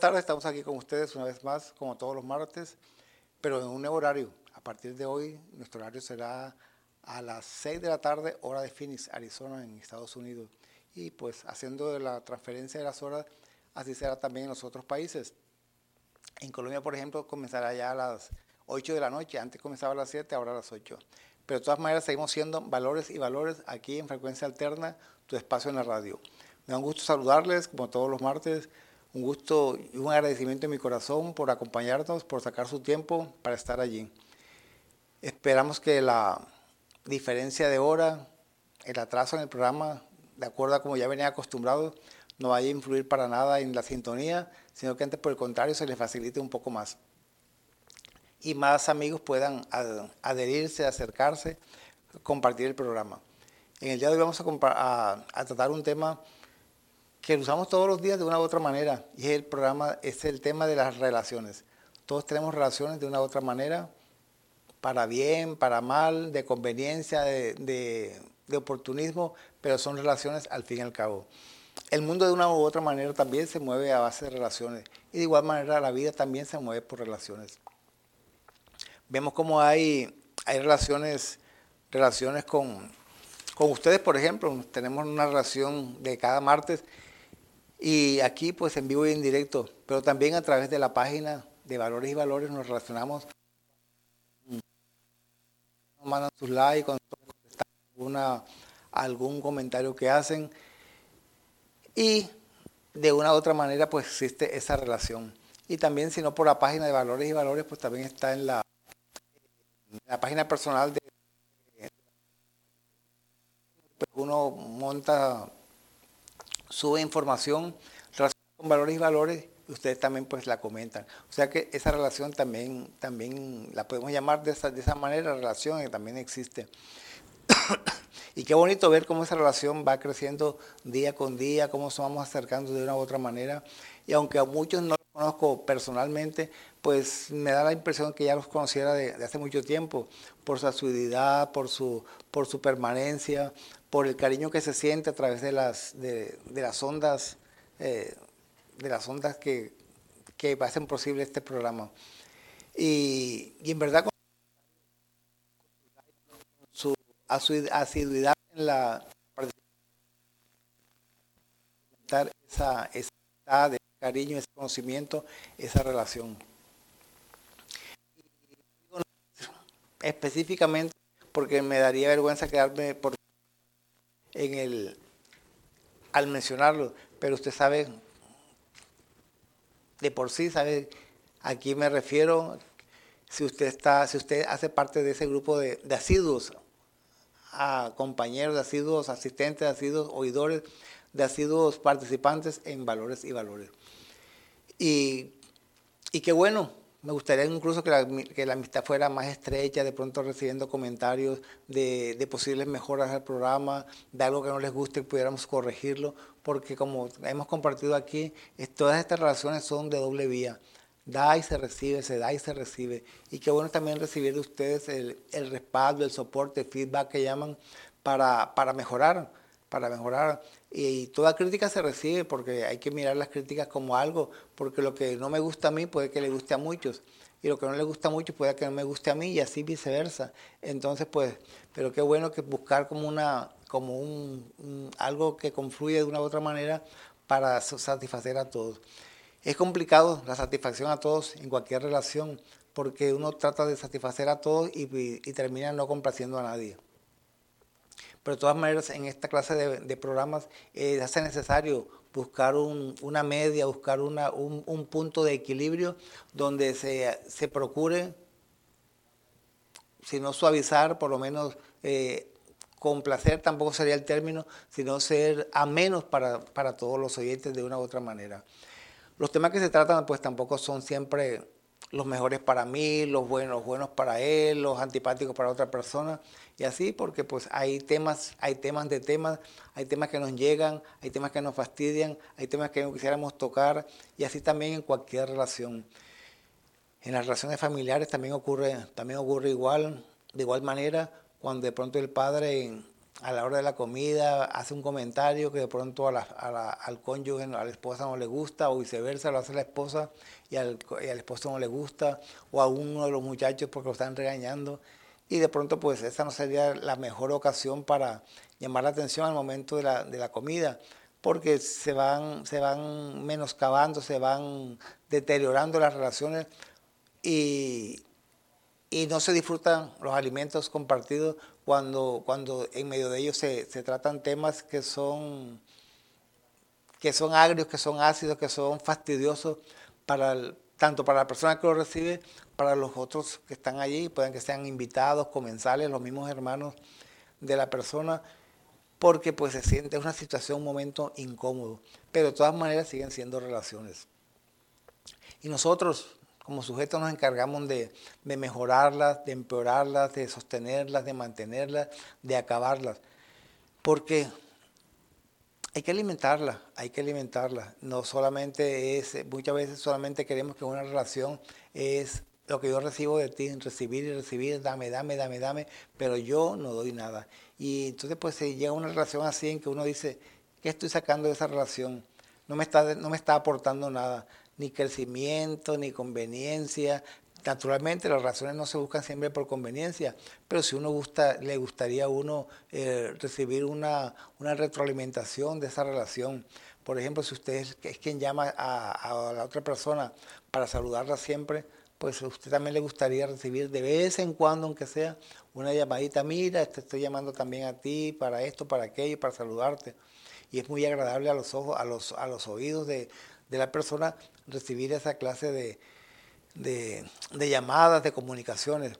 tardes, estamos aquí con ustedes una vez más, como todos los martes, pero en un nuevo horario. A partir de hoy, nuestro horario será a las 6 de la tarde, hora de Phoenix, Arizona, en Estados Unidos. Y pues haciendo la transferencia de las horas, así será también en los otros países. En Colombia, por ejemplo, comenzará ya a las 8 de la noche, antes comenzaba a las 7, ahora a las 8. Pero de todas maneras seguimos siendo valores y valores aquí en Frecuencia Alterna, tu espacio en la radio. Me da un gusto saludarles, como todos los martes, un gusto y un agradecimiento en mi corazón por acompañarnos, por sacar su tiempo para estar allí. Esperamos que la diferencia de hora, el atraso en el programa, de acuerdo a como ya venía acostumbrado, no vaya a influir para nada en la sintonía, sino que antes por el contrario se les facilite un poco más. Y más amigos puedan adherirse, acercarse, compartir el programa. En el día de hoy vamos a, a tratar un tema que lo usamos todos los días de una u otra manera y es el programa, es el tema de las relaciones. Todos tenemos relaciones de una u otra manera, para bien, para mal, de conveniencia, de, oportunismo, pero son relaciones al fin y al cabo. El mundo de una u otra manera también se mueve a base de relaciones y de igual manera la vida también se mueve por relaciones. Vemos cómo hay, hay relaciones, relaciones con, con ustedes, por ejemplo, tenemos una relación de cada martes y aquí pues en vivo y en directo, pero también a través de la página de Valores y Valores nos relacionamos. Nos mandan sus likes, cuando alguna, algún comentario que hacen. Y de una u otra manera pues existe esa relación. Y también si no por la página de Valores y Valores pues también está en la, la página personal de... Pues uno monta sube información con valores y valores ustedes también pues la comentan. O sea que esa relación también, también la podemos llamar de esa, de esa manera, relación que también existe. y qué bonito ver cómo esa relación va creciendo día con día, cómo nos vamos acercando de una u otra manera. Y aunque a muchos no los conozco personalmente, pues me da la impresión que ya los conociera de, hace mucho tiempo, por su asiduidad, por su, por su permanencia, por el cariño que se siente a través de las, de, las ondas, eh, de las ondas que, que, hacen posible este programa. Y, en verdad con su asiduidad en la esa, esa de cariño, ese conocimiento, esa relación. específicamente porque me daría vergüenza quedarme por en el al mencionarlo, pero usted sabe de por sí sabe a quién me refiero si usted está si usted hace parte de ese grupo de, de asiduos a compañeros de asiduos asistentes de asiduos oidores de asiduos participantes en valores y valores. Y, y qué bueno me gustaría incluso que la, amistad fuera más estrecha, de pronto recibiendo comentarios de, posibles mejoras al programa, de algo que no les guste, pudiéramos corregirlo, porque como hemos compartido aquí, todas estas relaciones son de doble vía. Da y se recibe, se da y se recibe. Y qué bueno también recibir de ustedes el, respaldo, el soporte, el feedback que llaman para, para mejorar, para mejorar. Y toda crítica se recibe porque hay que mirar las críticas como algo, porque lo que no me gusta a mí puede que le guste a muchos, y lo que no le gusta a muchos puede que no me guste a mí, y así viceversa. Entonces, pues, pero qué bueno que buscar como una, como un, algo que confluye de una u otra manera para satisfacer a todos. Es complicado la satisfacción a todos en cualquier relación, porque uno trata de satisfacer a todos y termina no complaciendo a nadie. Pero de todas maneras, en esta clase de, programas eh, hace necesario buscar una media, buscar un, punto de equilibrio donde se, se, procure, si no suavizar, por lo menos eh, complacer, tampoco sería el término, sino ser amenos para, para todos los oyentes de una u otra manera. Los temas que se tratan pues tampoco son siempre los mejores para mí, los buenos, buenos para él, los antipáticos para otra persona, y así porque pues hay temas, hay temas de temas, hay temas que nos llegan, hay temas que nos fastidian, hay temas que no quisiéramos tocar, y así también en cualquier relación. En las relaciones familiares también ocurre, también ocurre igual, de igual manera, cuando de pronto el padre a la hora de la comida hace un comentario que de pronto a la, al cónyuge, a la esposa no le gusta, o viceversa, lo hace la esposa y al, esposo no le gusta, o a uno de los muchachos porque lo están regañando. Y de pronto, pues esa no sería la mejor ocasión para llamar la atención al momento de la, de la comida, porque se van, se van menoscabando, se van deteriorando las relaciones y, y no se disfrutan los alimentos compartidos cuando, cuando en medio de ellos se, tratan temas que son, que son agrios, que son ácidos, que son fastidiosos para tanto para la persona que lo recibe, para los otros que están allí, pueden que sean invitados, comensales, los mismos hermanos de la persona, porque pues se siente una situación, un momento incómodo, pero de todas maneras siguen siendo relaciones. Y nosotros, como sujetos nos encargamos de, mejorarlas, de empeorarlas, de sostenerlas, de mantenerlas, de acabarlas. Porque hay que alimentarlas, hay que alimentarlas. No solamente es, muchas veces solamente queremos que una relación es lo que yo recibo de ti, recibir y recibir, dame, dame, dame, dame, pero yo no doy nada. Y entonces pues se llega una relación así en que uno dice, ¿qué estoy sacando de esa relación? No me está, no me está aportando nada ni crecimiento, ni conveniencia. Naturalmente las razones no se buscan siempre por conveniencia, pero si uno gusta, le gustaría a uno eh, recibir una, retroalimentación de esa relación. Por ejemplo, si usted es, quien llama a, la otra persona para saludarla siempre, pues a usted también le gustaría recibir de vez en cuando, aunque sea, una llamadita, mira, te estoy llamando también a ti para esto, para aquello, para saludarte. Y es muy agradable a los ojos, a los, a los oídos de, de la persona recibir esa clase de, de, llamadas, de comunicaciones.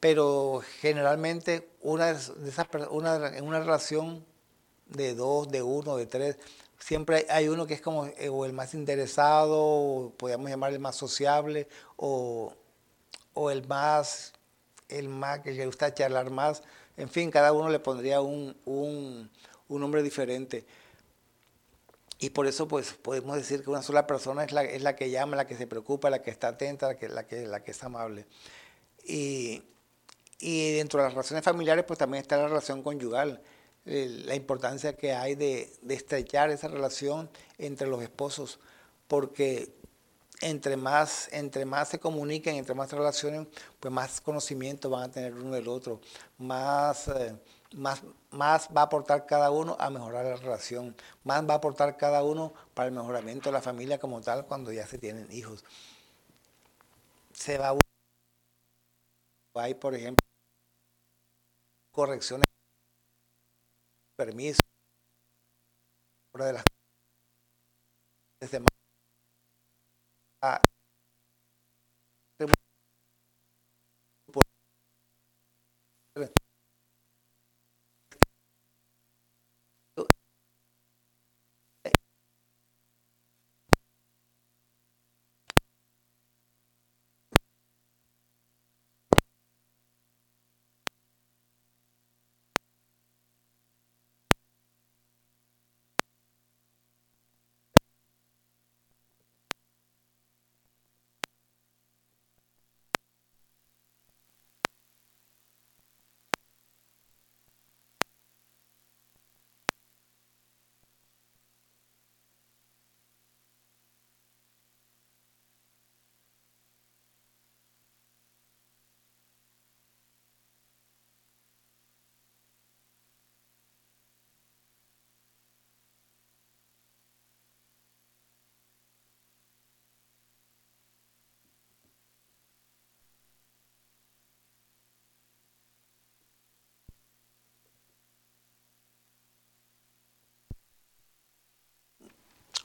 Pero generalmente una de esas, una, una relación de dos, de uno, de tres, siempre hay uno que es como eh, o el más interesado, o podríamos llamar el más sociable, o, el más, el más que le gusta charlar más. En fin, cada uno le pondría un, un, un nombre diferente. Y por eso pues podemos decir que una sola persona es la, es la que llama, la que se preocupa, la que está atenta, la que, la que, la que es amable. Y, y dentro de las relaciones familiares pues también está la relación conyugal, la importancia que hay de, de estrechar esa relación entre los esposos, porque entre más, entre más se comuniquen, entre más se relacionen, pues más conocimiento van a tener uno del otro, más, eh, más, más va a aportar cada uno a mejorar la relación, más va a aportar cada uno para el mejoramiento de la familia como tal cuando ya se tienen hijos. Se va a hay por ejemplo correcciones permiso de las desde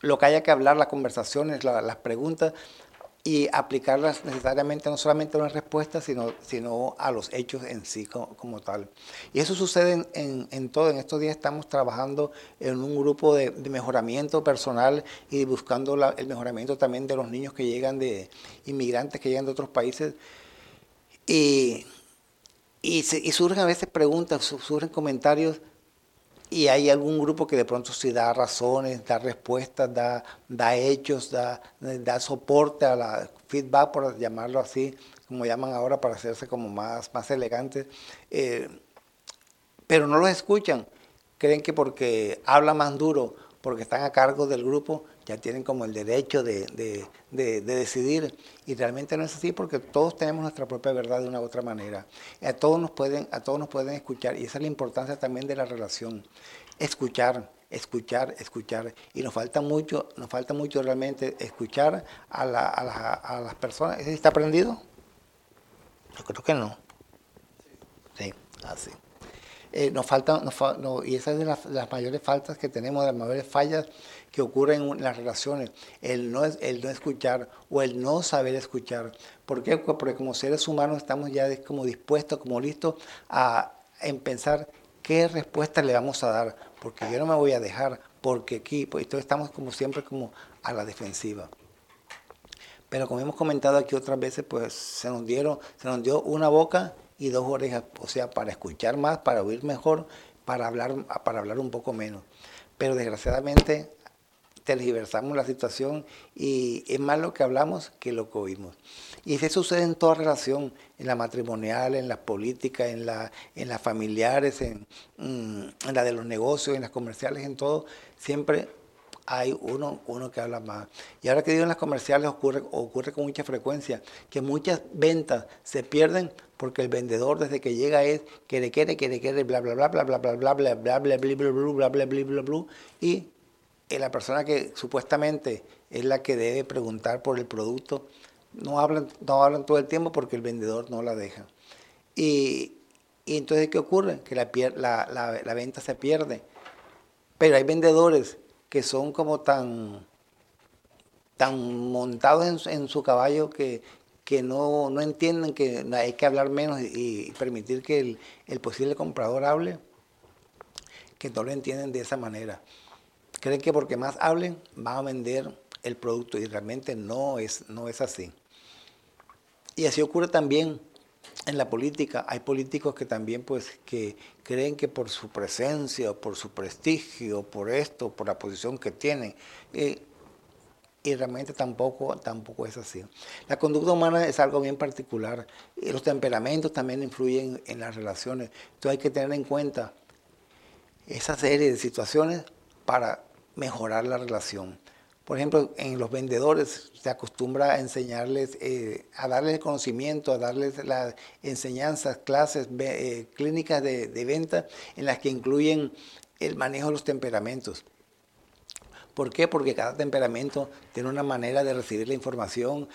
lo que haya que hablar, las conversaciones, las preguntas y aplicarlas necesariamente no solamente a una respuesta, sino, sino a los hechos en sí como, tal. Y eso sucede en, todo. En estos días estamos trabajando en un grupo de, mejoramiento personal y buscando el mejoramiento también de los niños que llegan de inmigrantes que llegan de otros países. Y, y, y surgen a veces preguntas, surgen comentarios y hay algún grupo que de pronto sí da razones, da respuestas, da, da hechos, da, da soporte a la feedback, por llamarlo así, como llaman ahora para hacerse como más, más elegantes, eh, pero no los escuchan. creen que porque habla más duro, porque están a cargo del grupo, ya tienen como el derecho de, decidir. Y realmente no es así porque todos tenemos nuestra propia verdad de una u otra manera. A todos, nos pueden, a todos nos pueden escuchar y esa es la importancia también de la relación. Escuchar, escuchar, escuchar. Y nos falta mucho, nos falta mucho realmente escuchar a, a las personas. ¿Está aprendido? Yo creo que no. Sí, así. Eh, nos falta, y esa es de las, mayores faltas que tenemos, de las mayores fallas que ocurren en las relaciones, el no, escuchar o el no saber escuchar. ¿Por qué? Porque como seres humanos estamos ya como dispuestos, como listos a en pensar qué respuesta le vamos a dar, porque yo no me voy a dejar, porque aquí, pues entonces estamos como siempre como a la defensiva. Pero como hemos comentado aquí otras veces, pues se nos dieron, se nos dio una boca y dos orejas, o sea, para escuchar más, para oír mejor, para hablar, para hablar un poco menos. Pero desgraciadamente tergiversamos la situación y es más lo que hablamos que lo que oímos. Y eso sucede en toda relación, en la matrimonial, en la política, en la, en las familiares, en, mm, en la de los negocios, en las comerciales, en todo. Siempre hay uno, uno que habla más. Y ahora que digo en las comerciales ocurre, ocurre con mucha frecuencia que muchas ventas se pierden porque el vendedor desde que llega es quiere, quiere, quiere, quiere, bla, bla, bla, bla, bla, bla, bla, bla, bla, bla, bla, bla, bla, bla, bla, bla, bla, y la persona que supuestamente es la que debe preguntar por el producto, no hablan, no hablan todo el tiempo porque el vendedor no la deja. Y, y entonces, ¿qué ocurre? Que la, la, la, la venta se pierde. Pero hay vendedores que son como tan, tan montados en, su caballo que, que no, no, entienden que hay que hablar menos y, permitir que el, el, posible comprador hable, que no lo entienden de esa manera. Creen que porque más hablen van a vender el producto y realmente no es, no es así. Y así ocurre también en la política hay políticos que también pues que creen que por su presencia, por su prestigio, por esto, por la posición que tienen, eh, y realmente tampoco, tampoco es así. La conducta humana es algo bien particular los temperamentos también influyen en las relaciones. Entonces hay que tener en cuenta esa serie de situaciones para mejorar la relación. Por ejemplo, en los vendedores se acostumbra a enseñarles, eh, a darles conocimiento, a darles las enseñanzas, clases, eh, clínicas de, venta en las que incluyen el manejo de los temperamentos. ¿Por qué? Porque cada temperamento tiene una manera de recibir la información,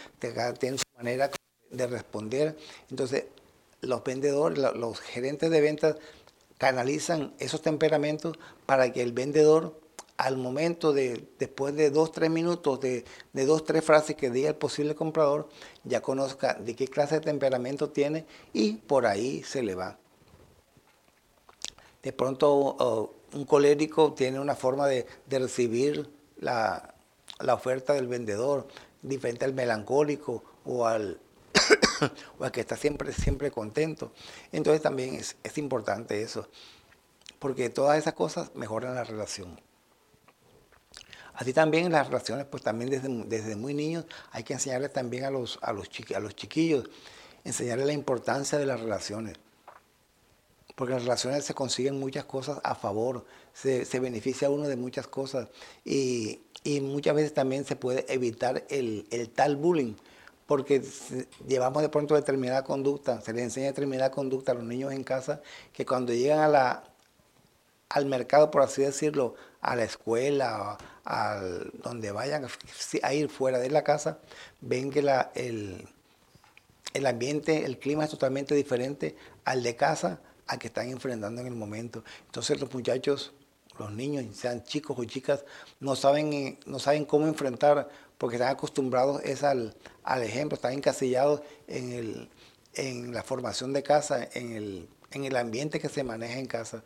tiene su manera de responder. Entonces, los vendedores, los gerentes de ventas canalizan esos temperamentos para que el vendedor al momento de, después de dos, tres minutos, de, dos, tres frases que diga el posible comprador, ya conozca de qué clase de temperamento tiene y por ahí se le va. De pronto un colérico tiene una forma de, recibir la, oferta del vendedor, diferente al melancólico o al, o al que está siempre, siempre contento. Entonces también es, es importante eso, porque todas esas cosas mejoran la relación. Así también en las relaciones, pues también desde, desde muy niños hay que enseñarles también a los, a, los a los chiquillos, enseñarles la importancia de las relaciones. Porque en las relaciones se consiguen muchas cosas a favor, se, se beneficia uno de muchas cosas y, y, muchas veces también se puede evitar el, el tal bullying, porque llevamos de pronto determinada conducta, se les enseña determinada conducta a los niños en casa, que cuando llegan a la, al mercado, por así decirlo, a la escuela, al, donde vayan a ir fuera de la casa, ven que el, el ambiente, el clima es totalmente diferente al de casa, al que están enfrentando en el momento. Entonces los muchachos, los niños, sean chicos o chicas, no saben, eh, no saben cómo enfrentar porque están acostumbrados es al, al ejemplo, están encasillados en, el, en la formación de casa, en el, en el ambiente que se maneja en casa.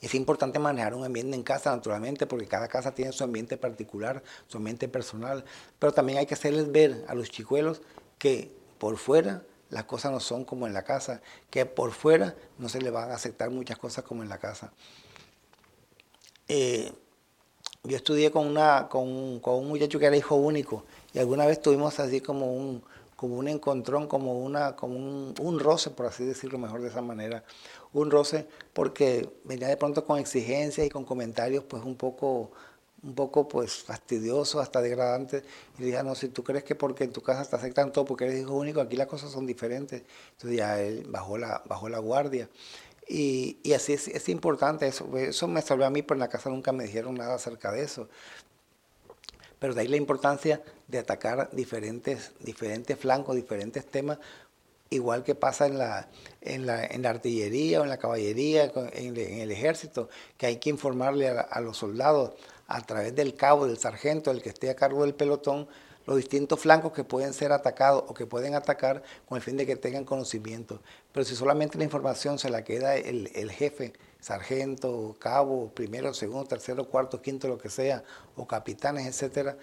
Es importante manejar un ambiente en casa, naturalmente, porque cada casa tiene su ambiente particular, su ambiente personal, pero también hay que hacerles ver a los chicuelos que por fuera las cosas no son como en la casa, que por fuera no se les van a aceptar muchas cosas como en la casa. Eh, yo estudié con, con, un muchacho que era hijo único y alguna vez tuvimos así como un, como un encontrón, como, una, como un, un roce, por así decirlo mejor de esa manera. Un roce porque venía de pronto con exigencias y con comentarios pues un poco un poco pues fastidioso, hasta degradante. Y le dije, ah, no, si tú crees que porque en tu casa te aceptan todo, porque eres hijo único, aquí las cosas son diferentes. Entonces ya él bajó la, bajó la guardia. Y, y así es, importante eso. Eso me salvó a mí, pero en la casa nunca me dijeron nada acerca de eso. Pero de ahí la importancia de atacar diferentes, diferentes flancos, diferentes temas, igual que pasa en la, en la, en la artillería o en la caballería, en, el ejército, que hay que informarle a, a los soldados a través del cabo, del sargento, el que esté a cargo del pelotón, los distintos flancos que pueden ser atacados o que pueden atacar con el fin de que tengan conocimiento. Pero si solamente la información se la queda el, el jefe, sargento, cabo, primero, segundo, tercero, cuarto, quinto, lo que sea, o capitanes, etcétera,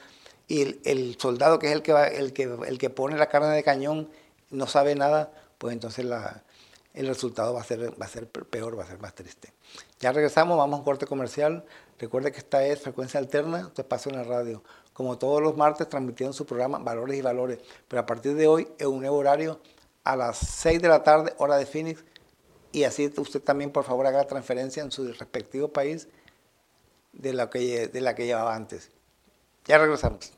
y el, el, soldado que es el que, va, el, que, el que pone la carne de cañón no sabe nada, pues entonces la, el resultado va a, ser, va a ser peor, va a ser más triste. Ya regresamos, vamos a un corte comercial. Recuerde que esta es Frecuencia Alterna, usted pasa en la radio. Como todos los martes, transmitiendo su programa Valores y Valores. Pero a partir de hoy, en un nuevo horario, a las 6 de la tarde, hora de Phoenix. Y así usted también, por favor, haga transferencia en su respectivo país de la que, de la que llevaba antes. Ya regresamos.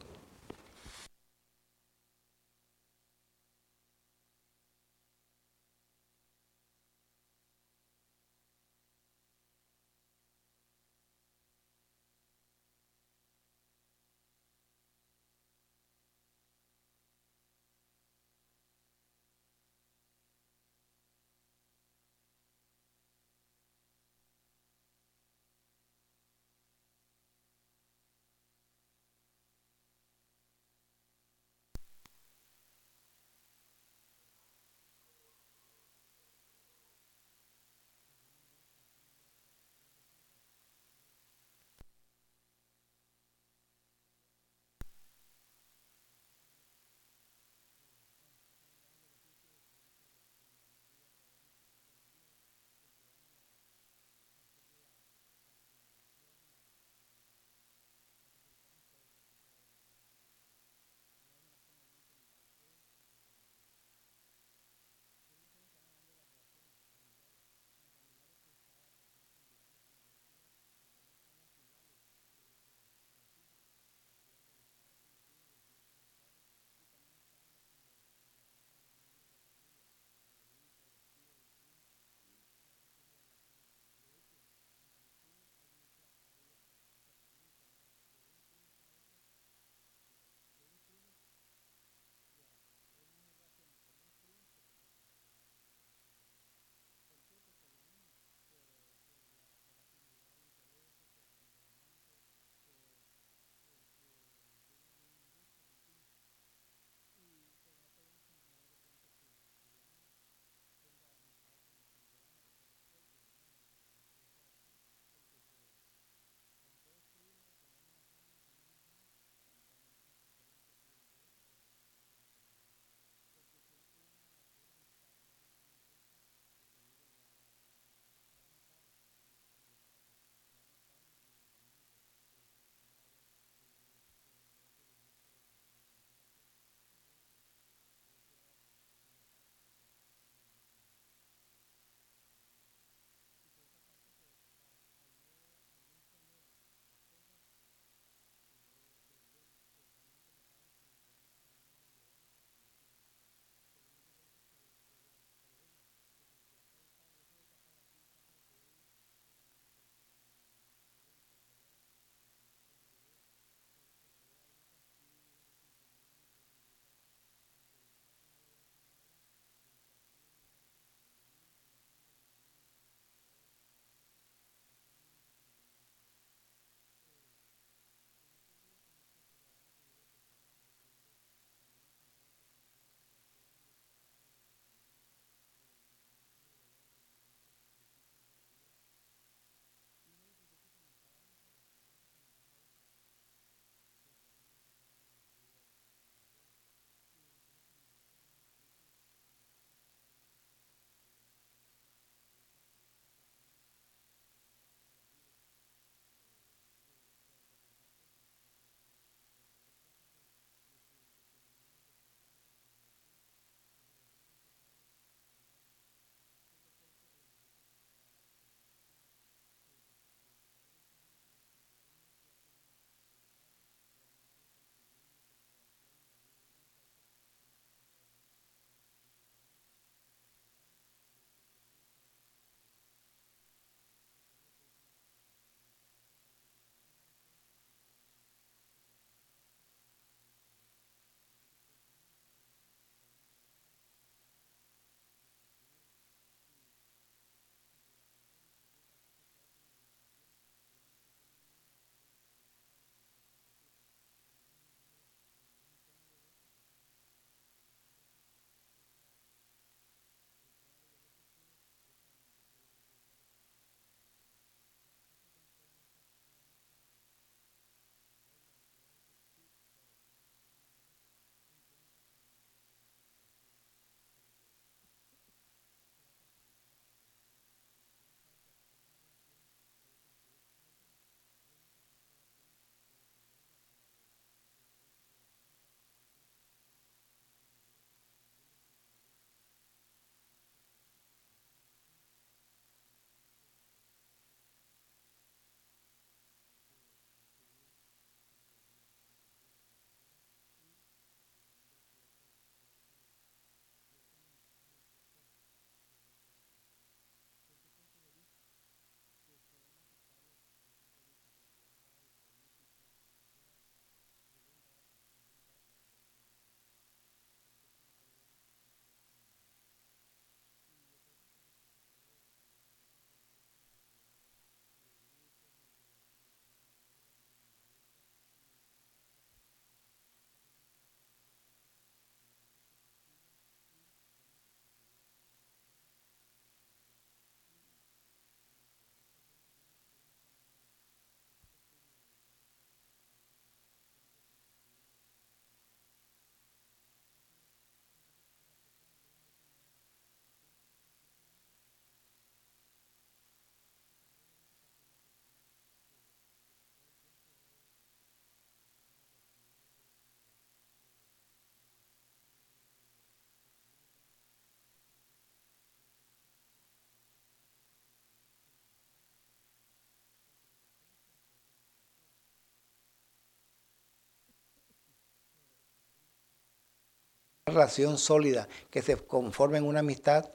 Relación sólida, que se conforme en una amistad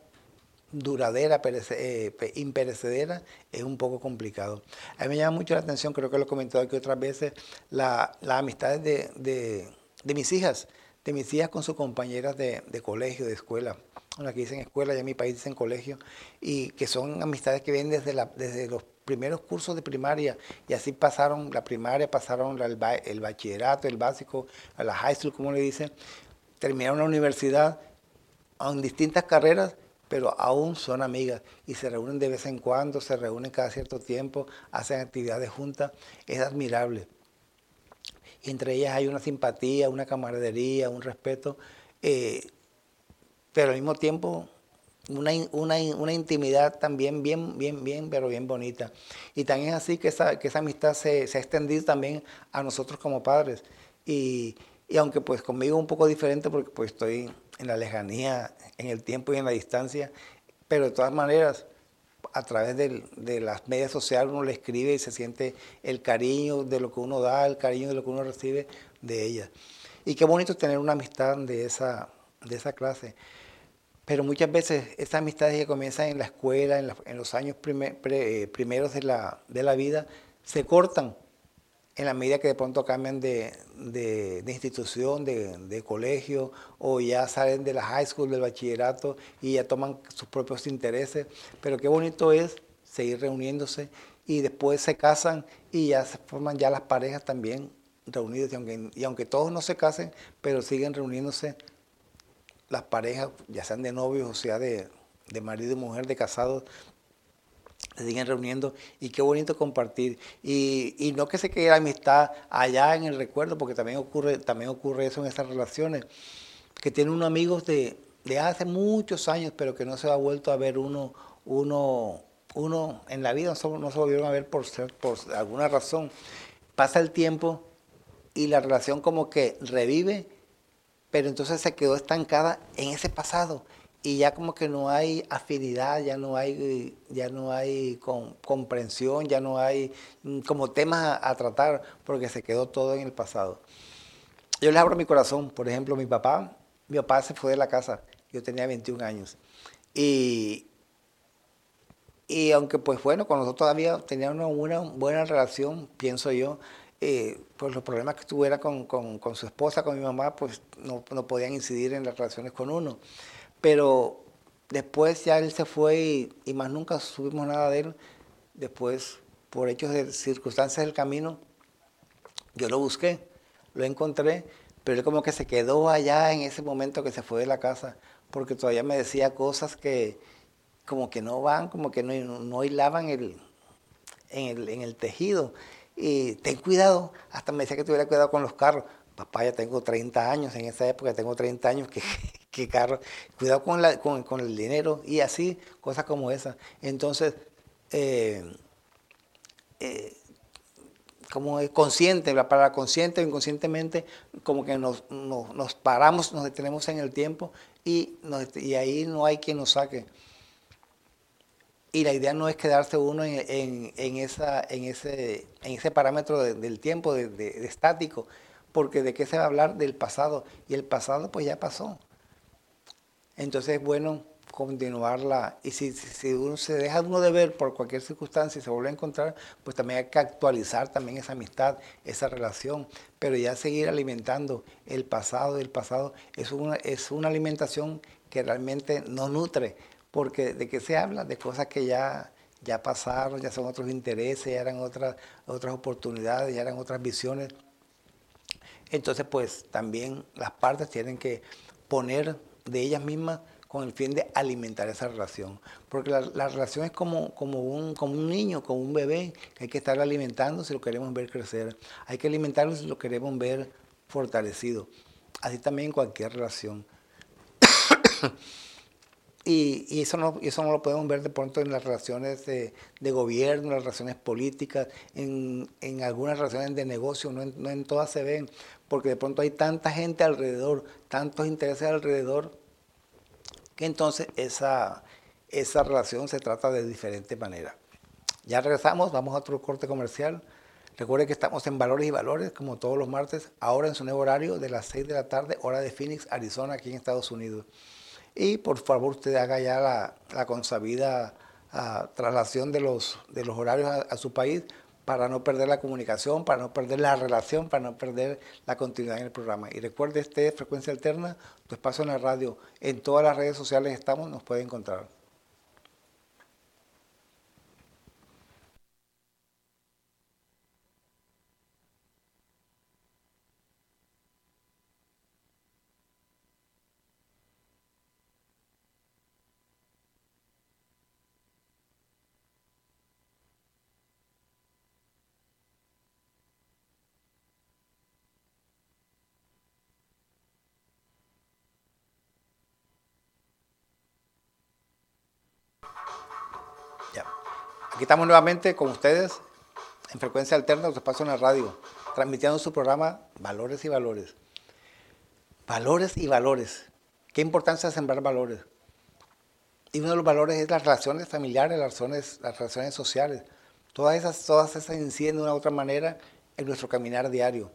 duradera, eh, imperecedera, es un poco complicado. A mí me llama mucho la atención, creo que lo he comentado aquí otras veces, las la amistades de, de, mis hijas, de mis hijas con sus compañeras de, de colegio, de escuela. Aquí dicen escuela, ya en mi país dicen colegio, y que son amistades que vienen desde, la, desde los primeros cursos de primaria, y así pasaron la primaria, pasaron el, el bachillerato, el básico, a la high school, como le dicen, terminaron la universidad en distintas carreras, pero aún son amigas y se reúnen de vez en cuando, se reúnen cada cierto tiempo, hacen actividades juntas, es admirable. Entre ellas hay una simpatía, una camaradería, un respeto, eh, pero al mismo tiempo una, una, intimidad también bien, bien, bien, pero bien bonita. Y también es así que esa, que esa amistad se, se ha extendido también a nosotros como padres. Y, y aunque pues conmigo un poco diferente porque pues estoy en la lejanía, en el tiempo y en la distancia, pero de todas maneras, a través de las medias sociales uno le escribe y se siente el cariño de lo que uno da, el cariño de lo que uno recibe de ella. Y qué bonito tener una amistad de esa, de esa clase. Pero muchas veces esas amistades que comienzan en la escuela, en, los años eh, primeros de la, de la vida, se cortan en la medida que de pronto cambian de, institución, de, colegio, o ya salen de la high school, del bachillerato, y ya toman sus propios intereses. Pero qué bonito es seguir reuniéndose y después se casan y ya se forman ya las parejas también reunidas. Y aunque, y aunque todos no se casen, pero siguen reuniéndose las parejas, ya sean de novios o sea de, de marido y mujer, de casados, se siguen reuniendo y qué bonito compartir. Y, y, no que se quede la amistad allá en el recuerdo, porque también ocurre, también ocurre eso en esas relaciones, que tiene unos amigos de, de hace muchos años, pero que no se ha vuelto a ver uno, uno, uno en la vida, no se, no se volvieron a ver por, ser, por alguna razón. Pasa el tiempo y la relación como que revive, pero entonces se quedó estancada en ese pasado y ya como que no hay afinidad, ya no hay, ya no hay comprensión, ya no hay mm, como temas a, tratar, porque se quedó todo en el pasado. Yo les abro mi corazón, por ejemplo, mi papá, mi papá se fue de la casa, yo tenía 21 años, y, y aunque pues bueno, con nosotros todavía tenía una, buena relación, pienso yo, eh, pues los problemas que tuviera con, con, su esposa, con mi mamá, pues no, no podían incidir en las relaciones con uno. Pero después ya él se fue y, más nunca subimos nada de él. Después, por hechos de circunstancias del camino, yo lo busqué, lo encontré, pero él como que se quedó allá en ese momento que se fue de la casa, porque todavía me decía cosas que como que no van, como que no, no hilaban el, en, el, en el tejido. Y ten cuidado, hasta me decía que tuviera cuidado con los carros. Papá, ya tengo 30 años, en esa época tengo 30 años, que, qué carro, cuidado con, la, con, el dinero y así, cosas como esas. Entonces, eh, eh, como es consciente, la palabra consciente o inconscientemente, como que nos, nos, paramos, nos detenemos en el tiempo y, y ahí no hay quien nos saque. Y la idea no es quedarse uno en, en, esa, en, ese, en ese parámetro del tiempo, de, de estático, porque de qué se va a hablar del pasado. Y el pasado pues ya pasó. Entonces es bueno continuarla. Y si, uno se deja uno de ver por cualquier circunstancia y se vuelve a encontrar, pues también hay que actualizar también esa amistad, esa relación, pero ya seguir alimentando el pasado, el pasado es una, es una alimentación que realmente no nutre, porque de qué se habla, de cosas que ya, ya pasaron, ya son otros intereses, ya eran otras, otras oportunidades, ya eran otras visiones. Entonces, pues también las partes tienen que poner de ellas mismas con el fin de alimentar esa relación. Porque la, relación es como, como, un, como un niño, como un bebé, que hay que estar alimentando si lo queremos ver crecer. Hay que alimentarlo si lo queremos ver fortalecido. Así también en cualquier relación. y, y, eso no, eso no lo podemos ver de pronto en las relaciones de, gobierno, en las relaciones políticas, en, en, algunas relaciones de negocio, no en, no en todas se ven porque de pronto hay tanta gente alrededor, tantos intereses alrededor, que entonces esa, esa relación se trata de diferente manera. Ya regresamos, vamos a otro corte comercial. Recuerde que estamos en Valores y Valores, como todos los martes, ahora en su nuevo horario de las 6 de la tarde, hora de Phoenix, Arizona, aquí en Estados Unidos. Y por favor usted haga ya la, consabida uh, traslación de los, de los horarios a, a su país para no perder la comunicación, para no perder la relación, para no perder la continuidad en el programa. Y recuerde, este Frecuencia Alterna, tu espacio en la radio, en todas las redes sociales estamos, nos puede encontrar. Aquí estamos nuevamente con ustedes en frecuencia alterna, su espacio en la radio, transmitiendo su programa Valores y Valores. Valores y valores. Qué importancia sembrar valores. Y uno de los valores es las relaciones familiares, las relaciones, las relaciones sociales. Todas esas, todas esas inciden de una u otra manera en nuestro caminar diario.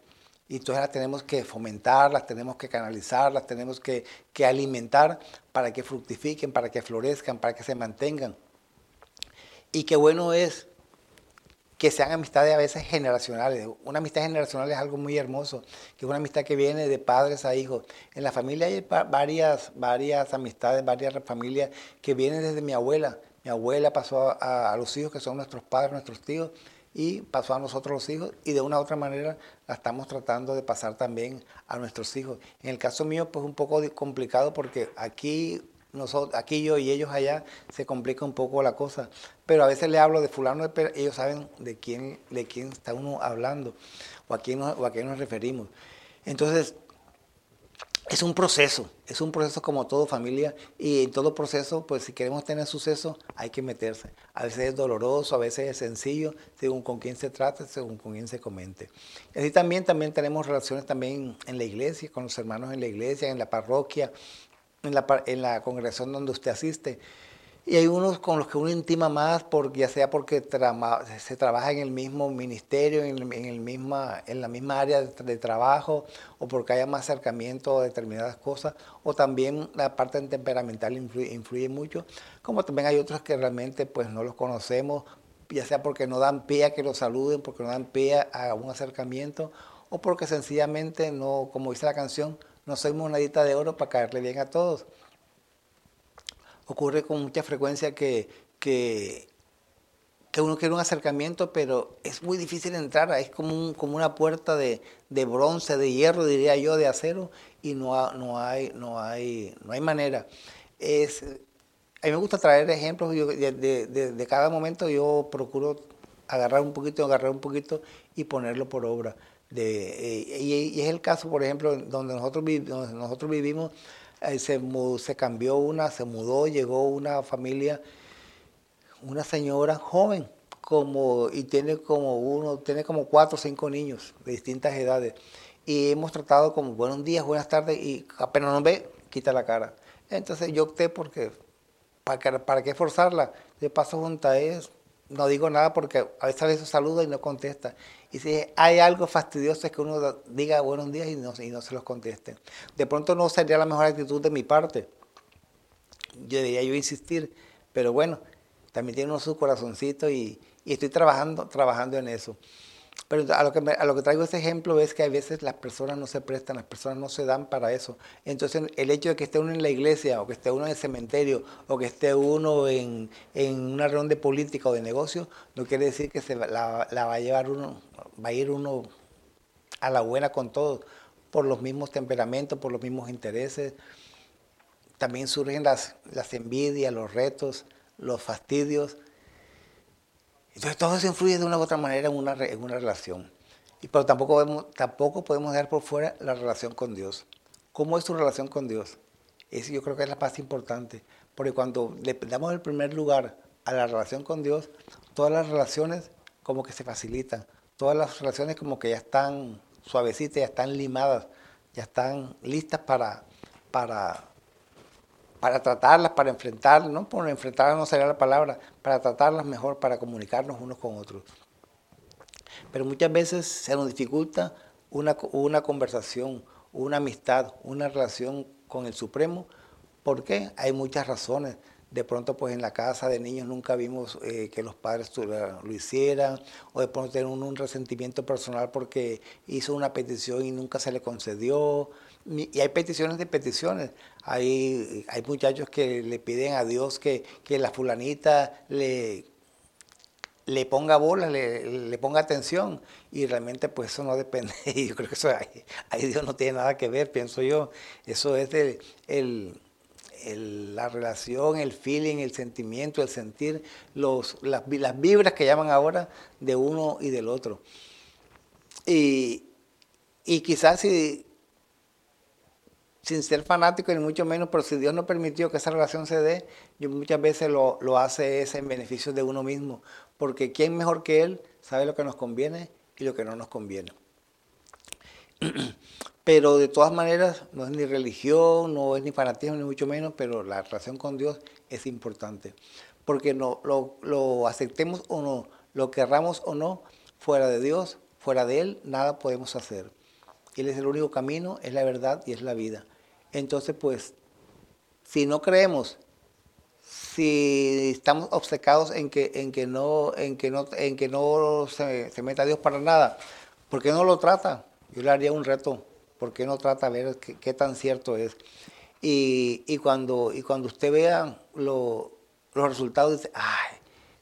Y entonces las tenemos que fomentar, las tenemos que canalizar, las tenemos que, que alimentar para que fructifiquen, para que florezcan, para que se mantengan. Y qué bueno es que sean amistades a veces generacionales. Una amistad generacional es algo muy hermoso, que es una amistad que viene de padres a hijos. En la familia hay varias, varias amistades, varias familias que vienen desde mi abuela. Mi abuela pasó a, a, los hijos que son nuestros padres, nuestros tíos, y pasó a nosotros los hijos, y de una u otra manera la estamos tratando de pasar también a nuestros hijos. En el caso mío, pues un poco complicado porque aquí nosotros, aquí yo y ellos allá se complica un poco la cosa. Pero a veces le hablo de fulano, pero ellos saben de quién, de quién está uno hablando o a quién, o a quién nos referimos. Entonces, es un proceso, es un proceso como todo familia y en todo proceso, pues si queremos tener suceso, hay que meterse. A veces es doloroso, a veces es sencillo, según con quién se trate, según con quién se comente. Así también, también tenemos relaciones también en la iglesia, con los hermanos en la iglesia, en la parroquia, en la, en la congregación donde usted asiste. Y hay unos con los que uno intima más, porque, ya sea porque se trabaja en el mismo ministerio, en, el, en, el misma, en la misma área de, de, trabajo, o porque haya más acercamiento a determinadas cosas, o también la parte temperamental influye, influye, mucho, como también hay otros que realmente pues no los conocemos, ya sea porque no dan pie a que los saluden, porque no dan pie a un acercamiento, o porque sencillamente no, como dice la canción, no soy monedita de oro para caerle bien a todos. Ocurre con mucha frecuencia que, que, uno quiere un acercamiento, pero es muy difícil entrar. Es como, como una puerta de, de, bronce, de hierro, diría yo, de acero, y no, no, hay, no, hay, no hay manera. A mí me gusta traer ejemplos yo, de, de, de, cada momento. Yo procuro agarrar un poquito, agarrar un poquito y ponerlo por obra. De, eh, y, es el caso, por ejemplo, donde nosotros, donde nosotros vivimos, eh, se, se cambió una, se mudó, llegó una familia, una señora joven, como, y tiene como uno, tiene como cuatro o cinco niños de distintas edades. Y hemos tratado como buenos días, buenas tardes, y apenas nos ve, quita la cara. Entonces yo opté porque, ¿para, para qué forzarla? De paso junta no digo nada porque a veces a veces saluda y no contesta. Y si hay algo fastidioso es que uno diga buenos días y no, y no se los conteste. De pronto no sería la mejor actitud de mi parte. Yo diría yo insistir, pero bueno, también tiene uno su corazoncito y, y estoy trabajando, trabajando en eso. Pero a lo, que me, a lo que traigo este ejemplo es que a veces las personas no se prestan, las personas no se dan para eso. Entonces el hecho de que esté uno en la iglesia o que esté uno en el cementerio o que esté uno en, en una reunión de política o de negocio no quiere decir que se la, la, va a llevar uno, va a ir uno a la buena con todos por los mismos temperamentos, por los mismos intereses. También surgen las, las envidias, los retos, los fastidios entonces todo eso influye de una u otra manera en una, en una relación. Y, pero tampoco podemos, tampoco podemos dejar por fuera la relación con Dios. ¿Cómo es tu relación con Dios? Eso yo creo que es la más importante. Porque cuando le damos el primer lugar a la relación con Dios, todas las relaciones como que se facilitan. Todas las relaciones como que ya están suavecitas, ya están limadas, ya están listas para, para, para tratarlas, para enfrentarlas, no por enfrentarlas no sería la palabra, para tratarlas mejor, para comunicarnos unos con otros. pero muchas veces se nos dificulta una, una conversación, una amistad, una relación con el Supremo. ¿Por qué? Hay muchas razones. De pronto, pues en la casa de niños nunca vimos eh, que los padres lo hicieran, o de pronto tienen un, resentimiento personal porque hizo una petición y nunca se le concedió. Y hay peticiones de peticiones. Hay, hay muchachos que le piden a Dios que, que la fulanita le le ponga bola, le, ponga atención. Y realmente pues eso no depende. Y yo creo que eso ahí, Dios no tiene nada que ver, pienso yo. Eso es de, el, la relación, el feeling, el sentimiento, el sentir, los, las, las, vibras que llaman ahora de uno y del otro. Y, y quizás si, sin ser fanático ni mucho menos, pero si Dios no permitió que esa relación se dé, yo muchas veces lo, lo hace ese en beneficio de uno mismo, porque ¿quién mejor que Él sabe lo que nos conviene y lo que no nos conviene? Pero de todas maneras, no es ni religión, no es ni fanatismo, ni mucho menos, pero la relación con Dios es importante. Porque no, lo, lo aceptemos o no, lo querramos o no, fuera de Dios, fuera de Él, nada podemos hacer. Él es el único camino, es la verdad y es la vida. Entonces, pues, si no creemos si estamos obcecados en que, en que no, en que no, en que no se, meta Dios para nada, ¿por qué no lo trata? Yo le haría un reto, ¿por qué no trata a ver qué, tan cierto es? Y, cuando, y cuando usted vea los resultados, dice, ay,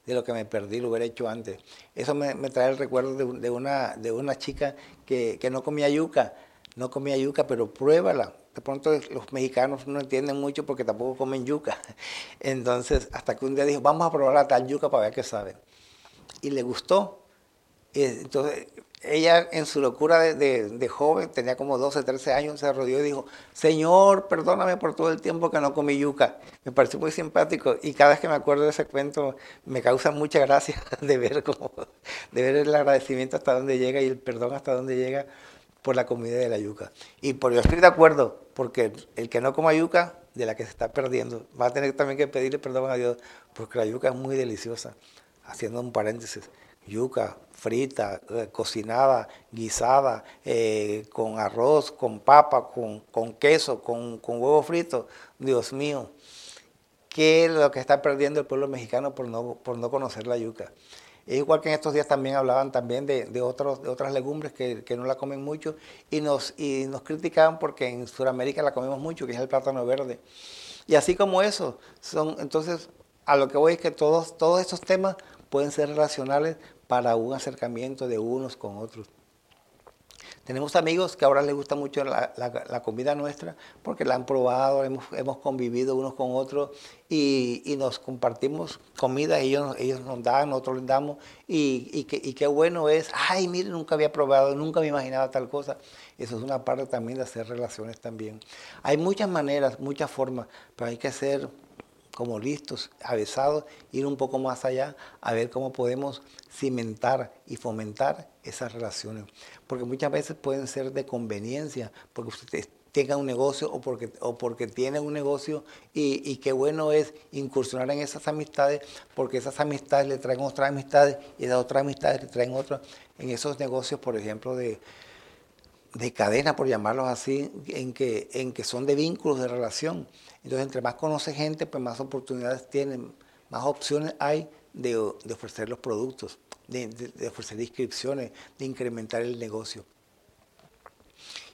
de lo que me perdí, lo hubiera hecho antes. Eso me, trae el recuerdo de, una, de una chica que, que no comía yuca, no comía yuca, pero pruébala, de pronto los mexicanos no entienden mucho porque tampoco comen yuca. Entonces, hasta que un día dijo, vamos a probar la tal yuca para ver qué sabe. Y le gustó. Entonces, ella en su locura de, joven, tenía como 12, 13 años, se rodeó y dijo, Señor, perdóname por todo el tiempo que no comí yuca. Me pareció muy simpático y cada vez que me acuerdo de ese cuento me causa mucha gracia de ver, como, de ver el agradecimiento hasta dónde llega y el perdón hasta dónde llega por la comida de la yuca. Y por yo estoy de acuerdo, porque el que no coma yuca, de la que se está perdiendo, va a tener también que pedirle perdón a Dios, porque la yuca es muy deliciosa. Haciendo un paréntesis, yuca frita, eh, cocinada, guisada, eh, con arroz, con papa, con, con queso, con, con, huevo frito. Dios mío, ¿qué es lo que está perdiendo el pueblo mexicano por no, por no conocer la yuca? Es igual que en estos días también hablaban también de, otros, de otras legumbres que, no la comen mucho y nos, y nos criticaban porque en Sudamérica la comemos mucho, que es el plátano verde. Y así como eso, son, entonces a lo que voy es que todos, todos estos temas pueden ser relacionales para un acercamiento de unos con otros. Tenemos amigos que ahora les gusta mucho la, comida nuestra porque la han probado, hemos, convivido unos con otros y, nos compartimos comida, ellos, ellos nos dan, nosotros les damos y, y, qué bueno es, ay, mire, nunca había probado, nunca me imaginaba tal cosa. Eso es una parte también de hacer relaciones también. Hay muchas maneras, muchas formas, pero hay que ser como listos, avesados, ir un poco más allá a ver cómo podemos cimentar y fomentar esas relaciones. Porque muchas veces pueden ser de conveniencia, porque usted tenga un negocio o porque, o porque tiene un negocio y, qué bueno es incursionar en esas amistades porque esas amistades le traen otras amistades y esas otras amistades le traen otras en esos negocios, por ejemplo, de, de cadena, por llamarlos así, en que, en que son de vínculos, de relación. Entonces, entre más conoce gente, pues más oportunidades tienen, más opciones hay de, ofrecer los productos, de, ofrecer inscripciones, de incrementar el negocio.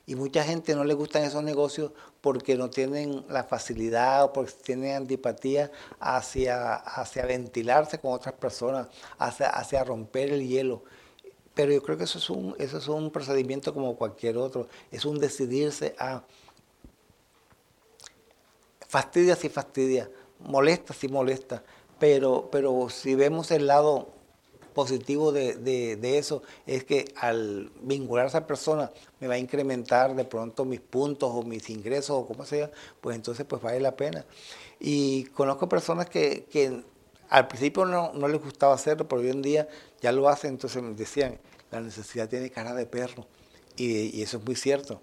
Y mucha gente no le gustan esos negocios porque no tienen la facilidad o porque tienen antipatía hacia, hacia ventilarse con otras personas, hacia, hacia romper el hielo. Pero yo creo que eso es, un, eso es un procedimiento como cualquier otro, es un decidirse a fastidia si fastidia, molesta si molesta, pero, pero si vemos el lado positivo de, eso, es que al vincular a esa persona me va a incrementar de pronto mis puntos o mis ingresos o como sea, pues entonces pues vale la pena. Y conozco personas que, que al principio no, no, les gustaba hacerlo, pero hoy en día ya lo hacen, entonces me decían, la necesidad tiene cara de perro. y eso es muy cierto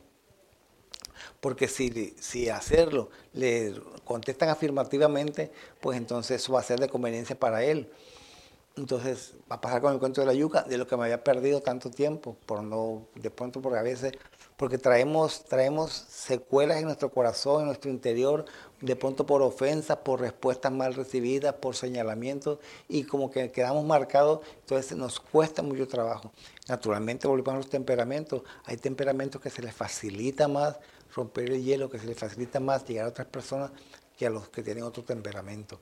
porque si, si hacerlo le contestan afirmativamente, pues entonces eso va a ser de conveniencia para él. Entonces, va a pasar con el cuento de la yuca, de lo que me había perdido tanto tiempo, por no, de pronto porque a veces, porque traemos, traemos secuelas en nuestro corazón, en nuestro interior, de pronto por ofensas, por respuestas mal recibidas, por señalamientos, y como que quedamos marcados, entonces nos cuesta mucho trabajo. Naturalmente volvemos a los temperamentos, hay temperamentos que se les facilita más romper el hielo, que se les facilita más llegar a otras personas que a los que tienen otro temperamento.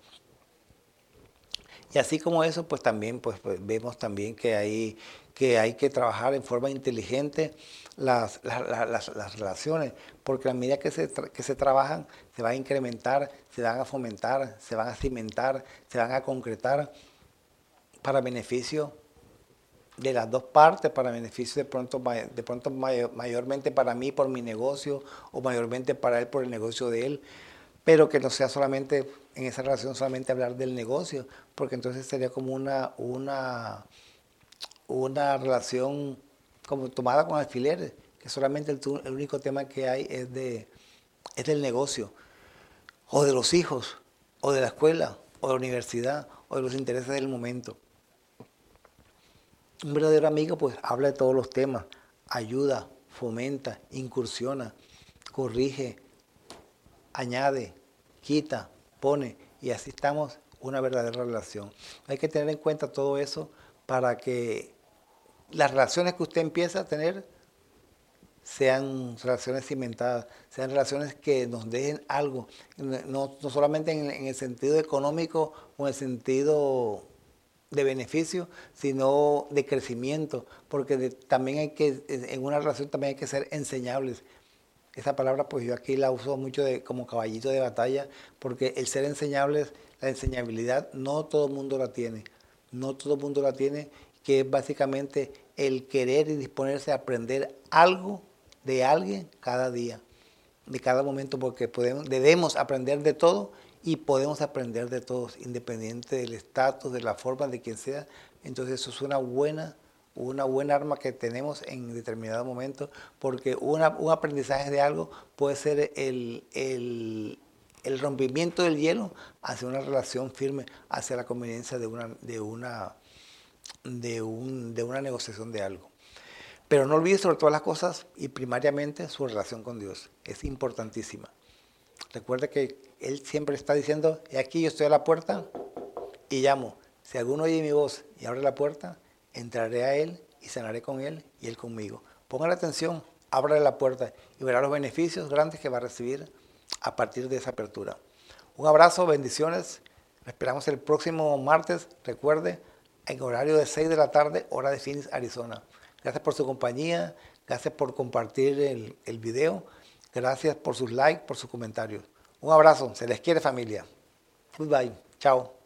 Y así como eso, pues también pues, pues, vemos también que hay, que hay que trabajar en forma inteligente las, las, relaciones, porque a medida que se, que se trabajan, se van a incrementar, se van a fomentar, se van a cimentar, se van a concretar para beneficio de las dos partes, para beneficio de pronto, de pronto mayormente para mí por mi negocio o mayormente para él por el negocio de él pero que no sea solamente en esa relación solamente hablar del negocio, porque entonces sería como una, una, una relación como tomada con alfileres, que solamente el, el único tema que hay es, de, es del negocio, o de los hijos, o de la escuela, o de la universidad, o de los intereses del momento. Un verdadero amigo pues habla de todos los temas, ayuda, fomenta, incursiona, corrige, añade, quita, pone, y así estamos una verdadera relación. Hay que tener en cuenta todo eso para que las relaciones que usted empieza a tener sean relaciones cimentadas, sean relaciones que nos dejen algo, no, solamente en, el sentido económico o en el sentido de beneficio, sino de crecimiento, porque también hay que, en una relación también hay que ser enseñables, esa palabra pues yo aquí la uso mucho de, como caballito de batalla, porque el ser enseñable, la enseñabilidad, no todo el mundo la tiene. No todo el mundo la tiene, que es básicamente el querer y disponerse a aprender algo de alguien cada día, de cada momento, porque podemos, debemos aprender de todo y podemos aprender de todos, independiente del estatus, de la forma, de quien sea. Entonces eso es una buena una buena arma que tenemos en determinado momento, porque un aprendizaje de algo puede ser el, rompimiento del hielo hacia una relación firme, hacia la conveniencia de una, de una, de una negociación de algo. Pero no olvide sobre todas las cosas y primariamente su relación con Dios. Es importantísima. Recuerde que Él siempre está diciendo, y aquí yo estoy a la puerta y llamo. Si alguno oye mi voz y abre la puerta, entraré a Él y cenaré con Él y Él conmigo. Pongan atención, ábrale la puerta y verá los beneficios grandes que va a recibir a partir de esa apertura. Un abrazo, bendiciones. esperamos el próximo martes, recuerde, en horario de 6 de la tarde, hora de Phoenix, Arizona. Gracias por su compañía, gracias por compartir el, el video, gracias por sus likes, por sus comentarios. Un abrazo, se les quiere familia. Goodbye, chao.